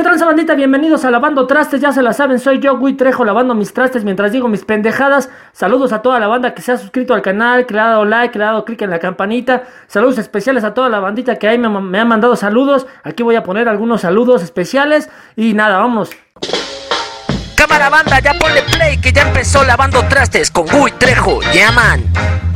¿Qué tal, bandita? Bienvenidos a Lavando Trastes, ya se la saben, soy yo, Gui Trejo, lavando mis trastes mientras digo mis pendejadas. Saludos a toda la banda que se ha suscrito al canal, que le ha dado like, que le ha dado click en la campanita. Saludos especiales a toda la bandita que ahí me, ha mandado saludos. Aquí voy a poner algunos saludos especiales. Y nada, vamos. Cámara banda, ya ponle play que ya empezó Lavando Trastes con Gui Trejo, llaman.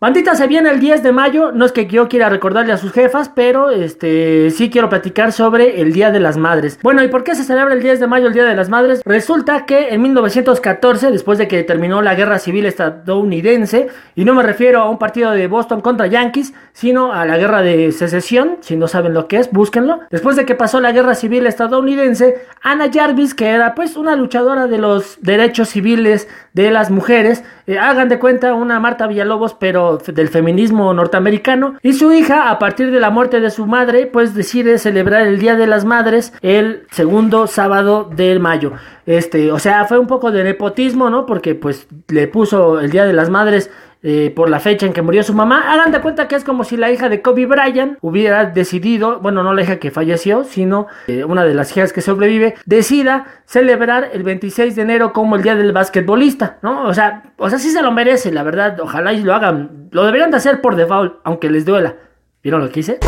Bandita, se viene el 10 de mayo. No es que yo quiera recordarle a sus jefas, pero este sí quiero platicar sobre el Día de las Madres. Bueno, ¿y por qué se celebra el 10 de mayo el Día de las Madres? Resulta que en 1914, después de que terminó la Guerra Civil estadounidense, y no me refiero a un partido de Boston contra Yankees, sino a la Guerra de Secesión, si no saben lo que es, búsquenlo. Después de que pasó la Guerra Civil estadounidense, Anna Jarvis, que era pues una luchadora de los derechos civiles de las mujeres, eh, hagan de cuenta una Marta Villalobos, pero del feminismo norteamericano. Y su hija, a partir de la muerte de su madre, pues decide celebrar el Día de las Madres el segundo sábado de mayo. Este, o sea, fue un poco de nepotismo, ¿no? Porque pues le puso el Día de las Madres eh, por la fecha en que murió su mamá. Hagan de cuenta que es como si la hija de Kobe Bryant hubiera decidido, bueno, no la hija que falleció, sino eh, una de las hijas que sobrevive, decida celebrar el 26 de enero como el día del basquetbolista, ¿no? O sea, o sea, sí se lo merece, la verdad. Ojalá y lo hagan. Lo deberían de hacer por default, aunque les duela. ¿Vieron lo que hice?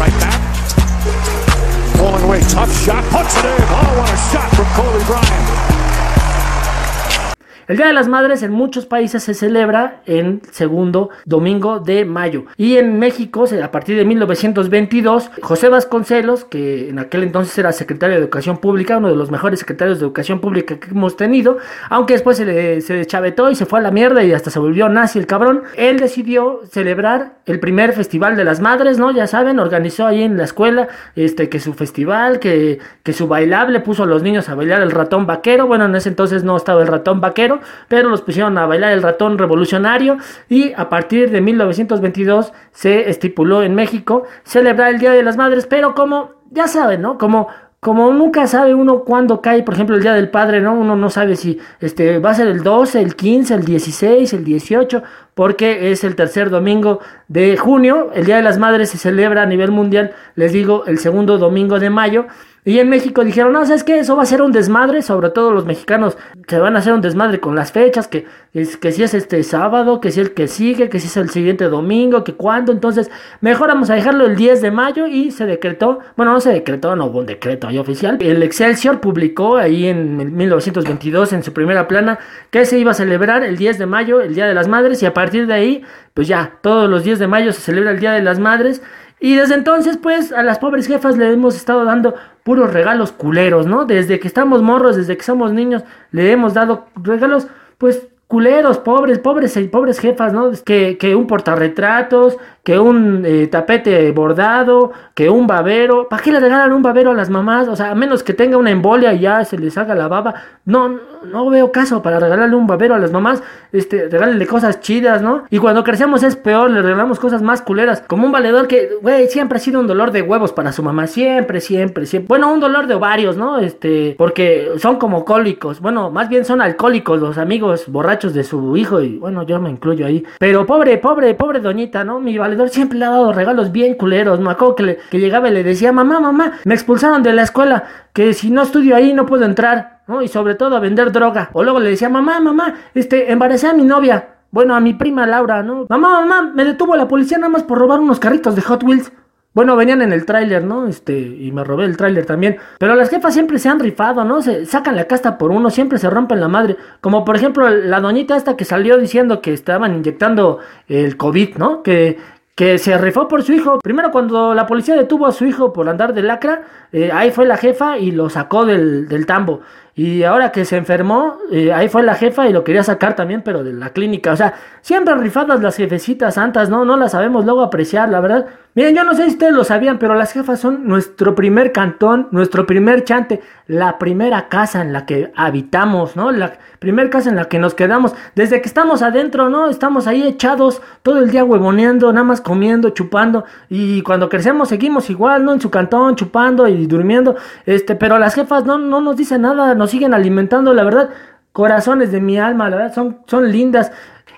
El Día de las Madres en muchos países se celebra en segundo domingo de mayo. Y en México, a partir de 1922, José Vasconcelos, que en aquel entonces era secretario de Educación Pública, uno de los mejores secretarios de Educación Pública que hemos tenido, aunque después se, le, se deschavetó y se fue a la mierda y hasta se volvió nazi el cabrón, él decidió celebrar el primer Festival de las Madres, ¿no? Ya saben, organizó ahí en la escuela este, que su festival, que, que su bailable, puso a los niños a bailar el ratón vaquero. Bueno, en ese entonces no estaba el ratón vaquero pero los pusieron a bailar el ratón revolucionario y a partir de 1922 se estipuló en México celebrar el Día de las Madres, pero como ya saben, ¿no? Como como nunca sabe uno cuándo cae, por ejemplo, el Día del Padre, ¿no? Uno no sabe si este va a ser el 12, el 15, el 16, el 18, porque es el tercer domingo de junio. El Día de las Madres se celebra a nivel mundial, les digo, el segundo domingo de mayo. Y en México dijeron, no, ¿sabes qué? Eso va a ser un desmadre, sobre todo los mexicanos se van a hacer un desmadre con las fechas, que, que si es este sábado, que si es el que sigue, que si es el siguiente domingo, que cuándo, entonces mejor vamos a dejarlo el 10 de mayo y se decretó, bueno, no se decretó, no hubo un decreto ahí oficial, el Excelsior publicó ahí en 1922 en su primera plana que se iba a celebrar el 10 de mayo, el Día de las Madres, y a partir de ahí, pues ya, todos los 10 de mayo se celebra el Día de las Madres, y desde entonces, pues, a las pobres jefas le hemos estado dando puros regalos culeros, ¿no? Desde que estamos morros, desde que somos niños, le hemos dado regalos, pues, culeros, pobres, pobres, pobres jefas, ¿no? Que, que un portarretratos, que un eh, tapete bordado, que un babero. ¿Para qué le regalan un babero a las mamás? O sea, a menos que tenga una embolia y ya se les haga la baba. No, no veo caso para regalarle un babero a las mamás. Este, regálenle cosas chidas, ¿no? Y cuando crecemos es peor, le regalamos cosas más culeras. Como un valedor que, güey, siempre ha sido un dolor de huevos para su mamá. Siempre, siempre, siempre. Bueno, un dolor de ovarios, ¿no? Este, porque son como cólicos. Bueno, más bien son alcohólicos los amigos borrachos de su hijo. Y bueno, yo me incluyo ahí. Pero pobre, pobre, pobre doñita, ¿no? Mi valedor siempre le ha dado regalos bien culeros. Me acuerdo que, que llegaba y le decía, mamá, mamá, me expulsaron de la escuela, que si no estudio ahí no puedo entrar, ¿no? Y sobre todo a vender droga. O luego le decía, mamá, mamá, este, embaracé a mi novia. Bueno, a mi prima Laura, ¿no? Mamá, mamá, me detuvo la policía nada más por robar unos carritos de Hot Wheels. Bueno, venían en el tráiler, ¿no? Este, y me robé el tráiler también. Pero las jefas siempre se han rifado, ¿no? Se sacan la casta por uno, siempre se rompen la madre. Como por ejemplo la doñita esta que salió diciendo que estaban inyectando el COVID, ¿no? Que, que se rifó por su hijo. Primero cuando la policía detuvo a su hijo por andar de lacra, eh, ahí fue la jefa y lo sacó del, del tambo. Y ahora que se enfermó, eh, ahí fue la jefa y lo quería sacar también, pero de la clínica. O sea, siempre rifadas las jefecitas santas, ¿no? No las sabemos luego apreciar, la verdad. Miren, yo no sé si ustedes lo sabían, pero las jefas son nuestro primer cantón, nuestro primer chante, la primera casa en la que habitamos, ¿no? La primera casa en la que nos quedamos. Desde que estamos adentro, ¿no? Estamos ahí echados todo el día huevoneando, nada más comiendo, chupando. Y cuando crecemos seguimos igual, ¿no? En su cantón, chupando y durmiendo. Este, pero las jefas no, no nos dicen nada, nos siguen alimentando, la verdad. Corazones de mi alma, la verdad, son, son lindas.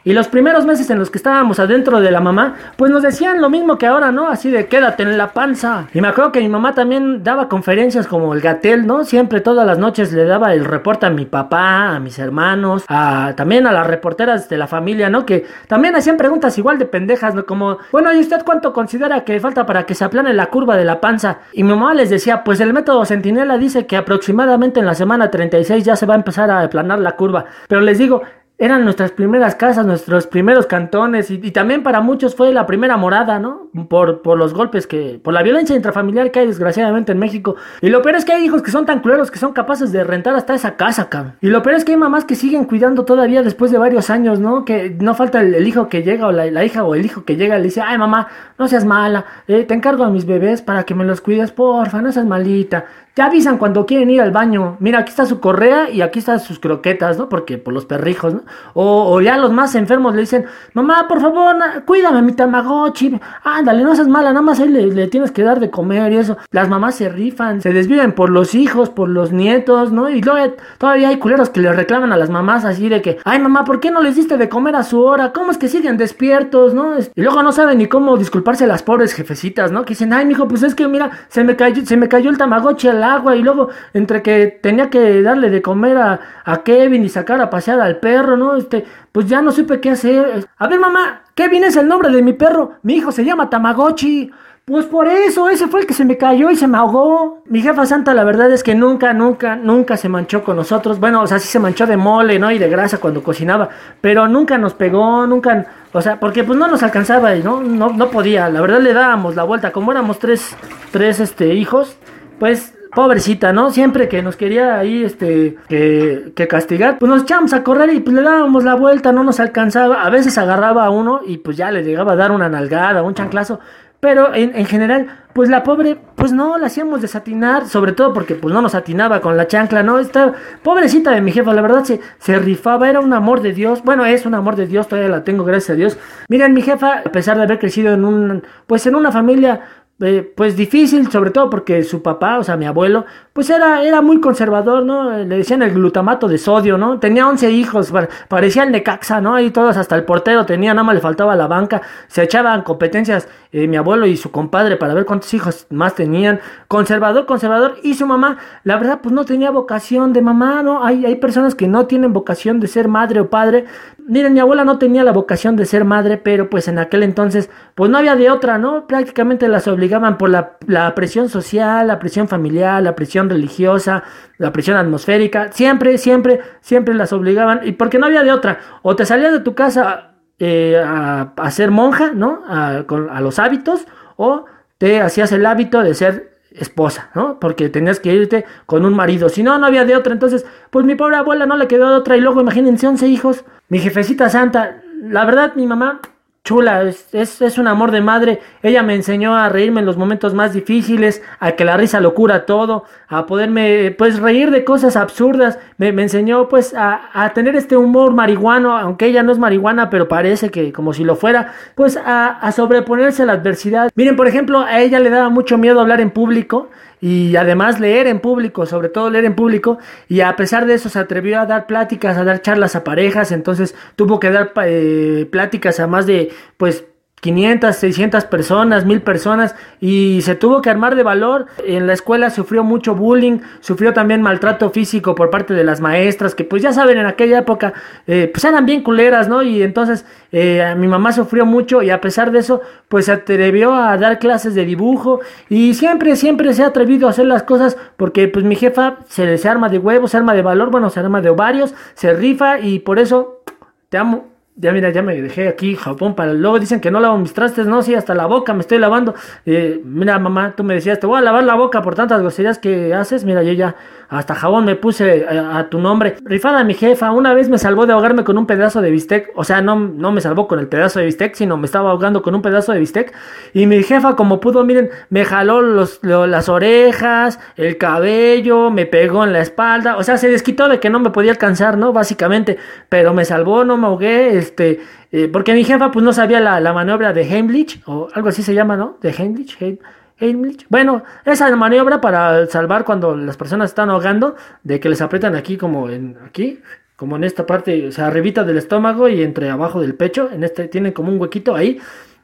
Y los primeros meses en los que estábamos adentro de la mamá, pues nos decían lo mismo que ahora, ¿no? Así de quédate en la panza. Y me acuerdo que mi mamá también daba conferencias como el Gatel, ¿no? Siempre todas las noches le daba el reporte a mi papá, a mis hermanos, a también a las reporteras de la familia, ¿no? Que también hacían preguntas igual de pendejas, ¿no? Como, bueno, ¿y usted cuánto considera que falta para que se aplane la curva de la panza? Y mi mamá les decía, pues el método Centinela dice que aproximadamente en la semana 36 ya se va a empezar a aplanar la curva. Pero les digo, eran nuestras primeras casas, nuestros primeros cantones y, también para muchos fue la primera morada, ¿no? Por, por los golpes que, por la violencia intrafamiliar que hay desgraciadamente en México. Y lo peor es que hay hijos que son tan culeros que son capaces de rentar hasta esa casa, cabrón. Y lo peor es que hay mamás que siguen cuidando todavía después de varios años, ¿no? Que no falta el, hijo que llega o la, hija o el hijo que llega y le dice, ay mamá, no seas mala, eh, te encargo a mis bebés para que me los cuides, porfa, no seas malita. Ya avisan cuando quieren ir al baño. Mira, aquí está su correa y aquí están sus croquetas, ¿no? Porque por los perrijos, ¿no? O, ya los más enfermos le dicen, mamá, por favor, cuídame mi tamagotchi. Ándale, no seas mala, nada más ahí le, tienes que dar de comer y eso. Las mamás se rifan, se desviven por los hijos, por los nietos, ¿no? Y luego todavía hay culeros que le reclaman a las mamás así de que, ay mamá, ¿por qué no les diste de comer a su hora? ¿Cómo es que siguen despiertos, no? Y luego no saben ni cómo disculparse a las pobres jefecitas, ¿no? Que dicen, ay mijo, pues es que mira, se me cayó, se me cayó el tamagotchi agua y luego entre que tenía que darle de comer a, Kevin y sacar a pasear al perro, ¿no? Este, pues ya no supe qué hacer. A ver, mamá, Kevin es el nombre de mi perro. Mi hijo se llama Tamagotchi. Pues por eso, ese fue el que se me cayó y se me ahogó. Mi jefa santa, la verdad es que nunca, nunca, nunca se manchó con nosotros. Bueno, o sea, sí se manchó de mole, ¿no? Y de grasa cuando cocinaba. Pero nunca nos pegó, nunca. O sea, porque pues no nos alcanzaba y no, no, no podía. La verdad le dábamos la vuelta. Como éramos tres, tres este, hijos, pues pobrecita, ¿no? Siempre que nos quería ahí, este, que, que, castigar, pues nos echamos a correr y pues le dábamos la vuelta, no nos alcanzaba. A veces agarraba a uno y pues ya le llegaba a dar una nalgada, un chanclazo. Pero en, en, general, pues la pobre, pues no, la hacíamos desatinar, sobre todo porque pues no nos atinaba con la chancla, ¿no? Esta pobrecita de mi jefa, la verdad se, se rifaba, era un amor de Dios. Bueno, es un amor de Dios, todavía la tengo, gracias a Dios. Miren, mi jefa, a pesar de haber crecido en un, pues en una familia eh, pues difícil, sobre todo porque su papá, o sea, mi abuelo, pues era, era muy conservador, ¿no? Le decían el glutamato de sodio, ¿no? Tenía 11 hijos, parecía el Necaxa, ¿no? Ahí todos, hasta el portero tenía, nada más le faltaba la banca, se echaban competencias eh, mi abuelo y su compadre para ver cuántos hijos más tenían, conservador, conservador, y su mamá, la verdad, pues no tenía vocación de mamá, ¿no? Hay, hay personas que no tienen vocación de ser madre o padre, miren, mi abuela no tenía la vocación de ser madre, pero pues en aquel entonces, pues no había de otra, ¿no? Prácticamente las obligaciones por la, presión social, la presión familiar, la presión religiosa, la presión atmosférica. Siempre, siempre, siempre las obligaban. Y porque no había de otra. O te salías de tu casa eh, a, ser monja, ¿no? A, a los hábitos. O te hacías el hábito de ser esposa, ¿no? Porque tenías que irte con un marido. Si no, no había de otra. Entonces, pues mi pobre abuela no le quedó de otra. Y luego, imagínense, 11 hijos. Mi jefecita santa. La verdad, mi mamá chula, es, es, un amor de madre. Ella me enseñó a reírme en los momentos más difíciles, a que la risa lo cura todo, a poderme pues reír de cosas absurdas. Me, enseñó pues a, a, tener este humor marihuano, aunque ella no es marihuana, pero parece que como si lo fuera, pues a, a sobreponerse a la adversidad. Miren, por ejemplo, a ella le daba mucho miedo hablar en público y además leer en público, sobre todo leer en público, y a pesar de eso se atrevió a dar pláticas, a dar charlas a parejas, entonces tuvo que dar eh, pláticas a más de, pues, 500, 600 personas, 1000 personas y se tuvo que armar de valor. En la escuela sufrió mucho bullying, sufrió también maltrato físico por parte de las maestras, que pues ya saben, en aquella época eh, pues eran bien culeras, ¿no? Y entonces eh, mi mamá sufrió mucho y a pesar de eso pues se atrevió a dar clases de dibujo y siempre, siempre se ha atrevido a hacer las cosas porque pues mi jefa se, se arma de huevos, se arma de valor, bueno, se arma de ovarios, se rifa y por eso te amo. Ya mira, ya me dejé aquí Japón para luego dicen que no lavo mis trastes, no, sí, hasta la boca me estoy lavando. Eh, mira, mamá, tú me decías, te voy a lavar la boca por tantas groserías que haces. Mira, yo ya hasta jabón me puse a, tu nombre. Rifada mi jefa, una vez me salvó de ahogarme con un pedazo de bistec. O sea, no, no me salvó con el pedazo de bistec, sino me estaba ahogando con un pedazo de bistec. Y mi jefa, como pudo, miren, me jaló los, las orejas, el cabello, me pegó en la espalda. O sea, se desquitó de que no me podía alcanzar, ¿no? Básicamente. Pero me salvó, no me ahogué, este. Eh, porque mi jefa, pues no sabía la, la maniobra de Heimlich, o algo así se llama, ¿no? De Heimlich, Heimlich bueno, esa maniobra para salvar cuando las personas están ahogando, de que les aprietan aquí como en aquí como en esta parte, o sea, arribita del estómago y entre abajo del pecho, en este tienen como un huequito ahí.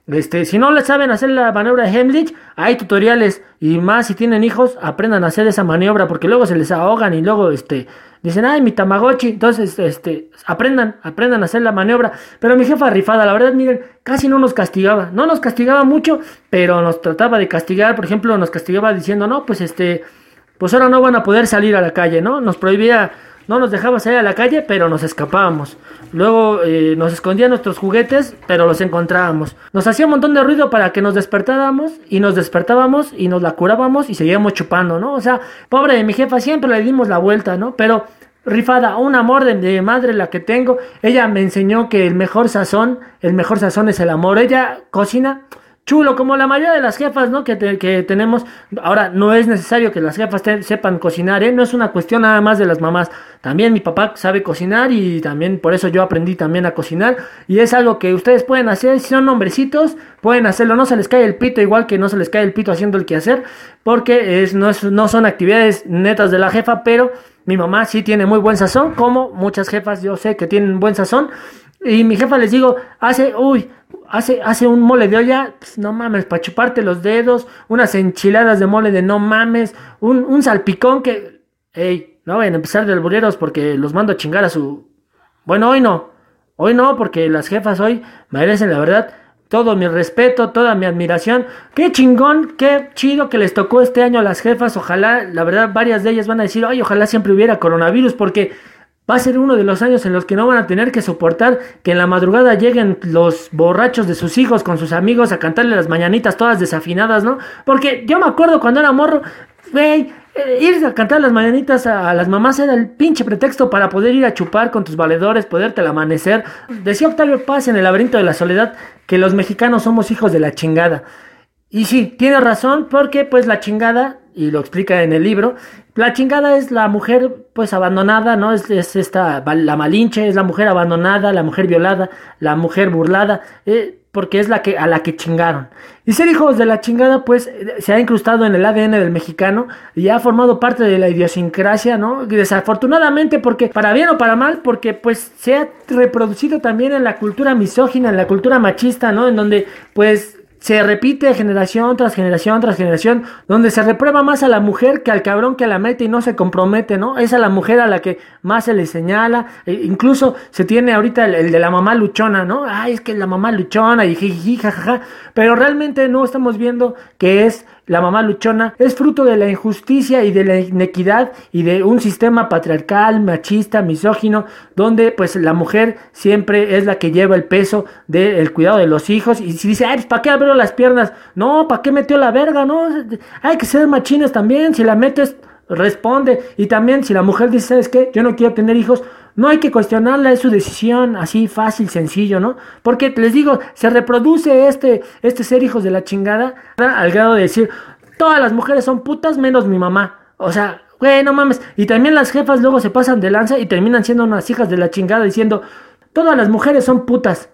Este, si no le saben hacer la maniobra de Heimlich, hay tutoriales y más si tienen hijos, aprendan a hacer esa maniobra porque luego se les ahogan y luego este dicen, "Ay, mi Tamagotchi." Entonces, este, aprendan, aprendan a hacer la maniobra. Pero mi jefa rifada, la verdad, miren, casi no nos castigaba. No nos castigaba mucho, pero nos trataba de castigar, por ejemplo, nos castigaba diciendo, "No, pues este, pues ahora no van a poder salir a la calle, ¿no?" Nos prohibía no nos dejaba salir a la calle, pero nos escapábamos. Luego eh, nos escondían nuestros juguetes, pero los encontrábamos. Nos hacía un montón de ruido para que nos despertáramos y nos despertábamos y nos la curábamos y seguíamos chupando, ¿no? O sea, pobre de mi jefa, siempre le dimos la vuelta, ¿no? Pero rifada, un amor de, de, madre la que tengo. Ella me enseñó que el mejor sazón, el mejor sazón es el amor. Ella cocina chulo, como la mayoría de las jefas, ¿no? Que, que tenemos. Ahora, no es necesario que las jefas sepan cocinar, ¿eh? No es una cuestión nada más de las mamás. También mi papá sabe cocinar y también por eso yo aprendí también a cocinar. Y es algo que ustedes pueden hacer, si son hombrecitos, pueden hacerlo. No se les cae el pito igual que no se les cae el pito haciendo el quehacer, porque no, es, no son actividades netas de la jefa, pero mi mamá sí tiene muy buen sazón, como muchas jefas yo sé que tienen buen sazón. Y mi jefa les digo, hace, uy, hace, hace un mole de olla, pues, no mames, para chuparte los dedos, unas enchiladas de mole de no mames, un, un salpicón que, ey, no vayan a empezar de albureros porque los mando a chingar a su... Bueno, hoy no, hoy no, porque las jefas hoy merecen la verdad todo mi respeto, toda mi admiración. Qué chingón, qué chido que les tocó este año a las jefas. Ojalá, la verdad, varias de ellas van a decir, ay, ojalá siempre hubiera coronavirus, porque Va a ser uno de los años en los que no van a tener que soportar que en la madrugada lleguen los borrachos de sus hijos con sus amigos a cantarle las mañanitas todas desafinadas, ¿no? Porque yo me acuerdo cuando era morro, güey, eh, ir a cantar las mañanitas a, las mamás era el pinche pretexto para poder ir a chupar con tus valedores, poderte al amanecer. Decía Octavio Paz en el laberinto de la soledad que los mexicanos somos hijos de la chingada. Y sí, tiene razón porque pues la chingada, y lo explica en el libro, la chingada es la mujer pues abandonada, ¿no? Es, es esta, la malinche, es la mujer abandonada, la mujer violada, la mujer burlada, eh, porque es la que, a la que chingaron. Y ser hijos de la chingada pues se ha incrustado en el ADN del mexicano y ha formado parte de la idiosincrasia, ¿no? Desafortunadamente porque, para bien o para mal, porque pues se ha reproducido también en la cultura misógina, en la cultura machista, ¿no? En donde pues se repite generación tras generación tras generación, donde se reprueba más a la mujer que al cabrón que la mete y no se compromete, ¿no? Es a la mujer a la que más se le señala, e incluso se tiene ahorita el, el, de la mamá luchona, ¿no? Ay, es que la mamá luchona y jiji, jajaja, pero realmente no estamos viendo que es la mamá luchona, es fruto de la injusticia y de la inequidad y de un sistema patriarcal, machista, misógino, donde pues la mujer siempre es la que lleva el peso del cuidado de los hijos y si dice, ay, pues, ¿para qué abrió las piernas? No, ¿para qué metió la verga? No, hay que ser machines también, si la metes, responde y también si la mujer dice, ¿sabes qué? Yo no quiero tener hijos, no hay que cuestionarla, es su decisión, así fácil, sencillo, ¿no? Porque les digo, se reproduce este, este ser hijos de la chingada al grado de decir, todas las mujeres son putas menos mi mamá. O sea, güey, no mames. Y también las jefas luego se pasan de lanza y terminan siendo unas hijas de la chingada diciendo, todas las mujeres son putas,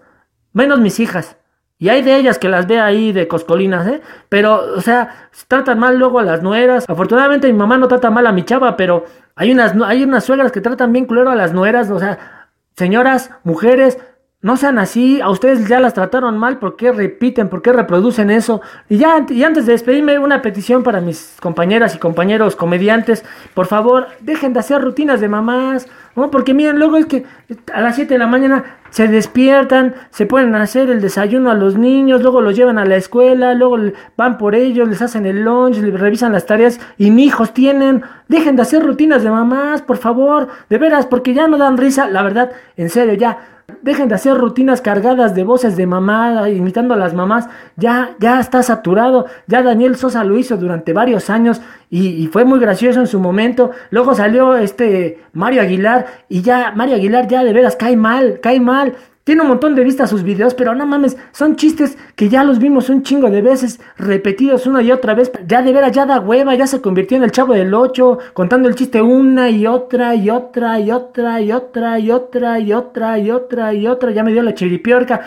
menos mis hijas. Y hay de ellas que las ve ahí de coscolinas, ¿eh? Pero, o sea, tratan mal luego a las nueras. Afortunadamente mi mamá no trata mal a mi chava, pero hay unas, hay unas suegras que tratan bien culero a las nueras. O sea, señoras, mujeres, no sean así. A ustedes ya las trataron mal. ¿Por qué repiten? ¿Por qué reproducen eso? Y ya, y antes de despedirme, una petición para mis compañeras y compañeros comediantes. Por favor, dejen de hacer rutinas de mamás. ¿no? Porque miren, luego es que a las 7 de la mañana se despiertan, se pueden hacer el desayuno a los niños, luego los llevan a la escuela, luego van por ellos, les hacen el lunch, les revisan las tareas y mi hijos tienen. Dejen de hacer rutinas de mamás, por favor, de veras, porque ya no dan risa, la verdad, en serio, ya. Dejen de hacer rutinas cargadas de voces de mamá, imitando a las mamás. Ya, ya está saturado. Ya Daniel Sosa lo hizo durante varios años y, fue muy gracioso en su momento. Luego salió este Mario Aguilar y ya Mario Aguilar ya de veras cae mal, cae mal. Tiene un montón de vistas sus videos, pero no mames, son chistes que ya los vimos un chingo de veces, repetidos una y otra vez. Ya de veras, ya da hueva, ya se convirtió en el chavo del 8, contando el chiste una y otra y otra y otra y otra y otra y otra y otra y otra. Ya me dio la chiripiorca.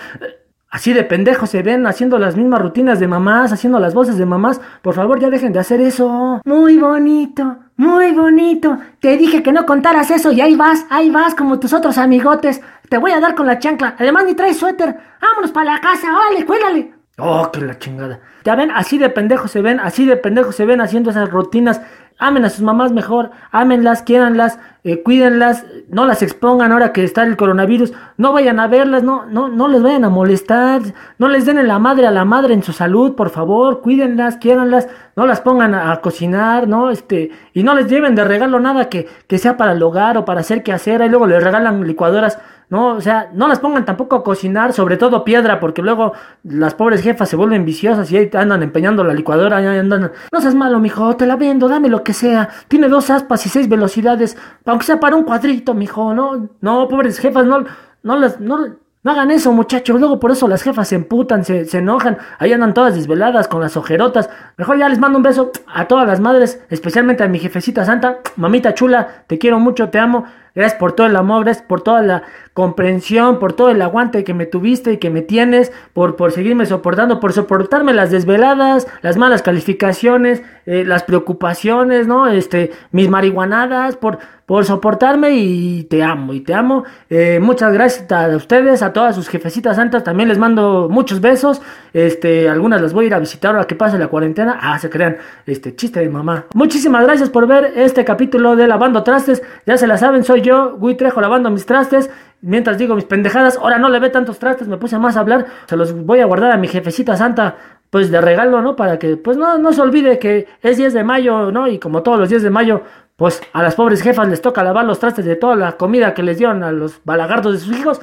Así de pendejos se ven haciendo las mismas rutinas de mamás, haciendo las voces de mamás. Por favor, ya dejen de hacer eso. Muy bonito, Muy bonito. Te dije que no contaras eso y ahí vas, ahí vas como tus otros amigotes. Te voy a dar con la chancla. Además ni traes suéter. Vámonos para la casa, órale, cuélale. Oh, que la chingada. Ya ven, así de pendejos se ven, así de pendejos se ven haciendo esas rutinas. Amen a sus mamás mejor, ámenlas, quiéranlas, eh, cuídenlas, no las expongan ahora que está el coronavirus, no vayan a verlas, no, no, no les vayan a molestar, no les den en la madre a la madre en su salud, por favor, cuídenlas, quiéranlas, no las pongan a, cocinar, ¿no? Este, y no les lleven de regalo nada que, que sea para el hogar o para hacer que hacer, y luego les regalan licuadoras no, o sea, no las pongan tampoco a cocinar, sobre todo piedra, porque luego las pobres jefas se vuelven viciosas y ahí andan empeñando la licuadora, no seas malo, mijo, te la vendo, dame lo que sea. Tiene dos aspas y seis velocidades, aunque sea para un cuadrito, mijo, no, no, pobres jefas, no, no las, no, no hagan eso, muchachos. Luego por eso las jefas se emputan, se, se, enojan. Ahí andan todas desveladas con las ojerotas. Mejor ya les mando un beso a todas las madres, especialmente a mi jefecita santa. Mamita chula, te quiero mucho, te amo. Gracias por todo el amor, gracias por toda la comprensión, por todo el aguante que me tuviste y que me tienes, por, por seguirme soportando, por soportarme las desveladas, las malas calificaciones, eh, las preocupaciones, ¿no? Este, mis marihuanadas, por, por soportarme y te amo, y te amo. Eh, muchas gracias a ustedes, a todas sus jefecitas santas, también les mando muchos besos. Este, algunas las voy a ir a visitar ahora que pase la cuarentena. Ah, se crean, este, chiste de mamá. Muchísimas gracias por ver este capítulo de Lavando Trastes. Ya se la saben, soy yo, Gui Trejo, lavando mis trastes. Mientras digo mis pendejadas, ahora no le ve tantos trastes, me puse más a hablar. Se los voy a guardar a mi jefecita santa, pues de regalo, ¿no? Para que, pues no, no se olvide que es 10 de mayo, ¿no? Y como todos los 10 de mayo, pues a las pobres jefas les toca lavar los trastes de toda la comida que les dieron a los balagardos de sus hijos.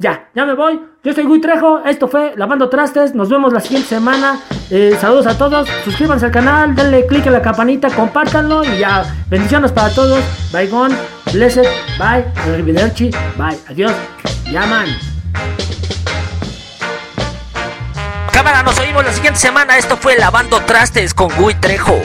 Ya, ya me voy. Yo soy Gui Trejo. Esto fue Lavando Trastes. Nos vemos la siguiente semana. Eh, saludos a todos. Suscríbanse al canal. Denle click en la campanita. Compártanlo. Y ya. Bendiciones para todos. Bye gone. Blessed. Bye. Arrivederci. Bye. Adiós. Llaman. Cámara, nos oímos la siguiente semana. Esto fue Lavando Trastes con Gui Trejo.